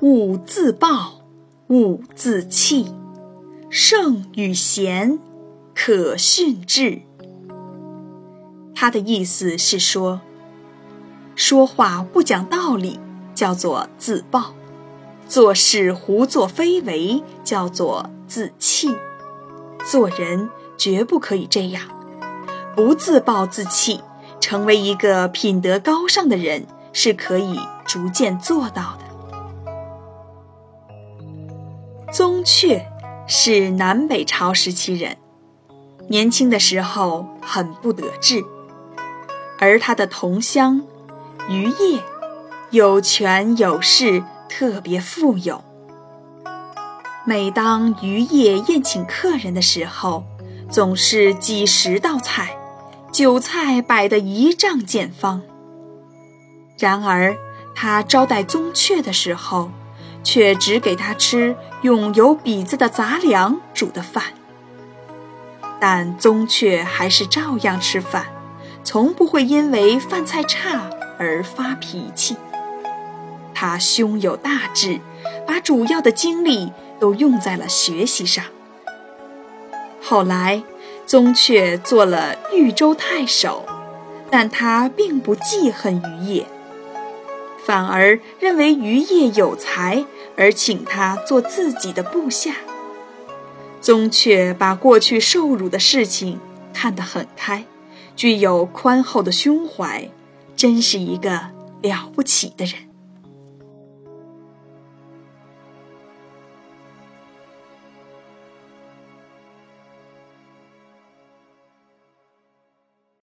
勿自暴，勿自弃，圣与贤，可训致。他的意思是说，说话不讲道理叫做自暴，做事胡作非为叫做自弃，做人绝不可以这样，不自暴自弃，成为一个品德高尚的人是可以逐渐做到的。宗悫是南北朝时期人，年轻的时候很不得志，而他的同乡于业有权有势，特别富有。每当于业宴请客人的时候，总是几十道菜，酒菜摆得一丈见方。然而他招待宗悫的时候，却只给他吃用有鼻子的杂粮煮的饭，但宗悫还是照样吃饭，从不会因为饭菜差而发脾气。他胸有大志，把主要的精力都用在了学习上。后来，宗悫做了豫州太守，但他并不记恨于业。反而认为于业有才，而请他做自己的部下。宗悫把过去受辱的事情看得很开，具有宽厚的胸怀，真是一个了不起的人。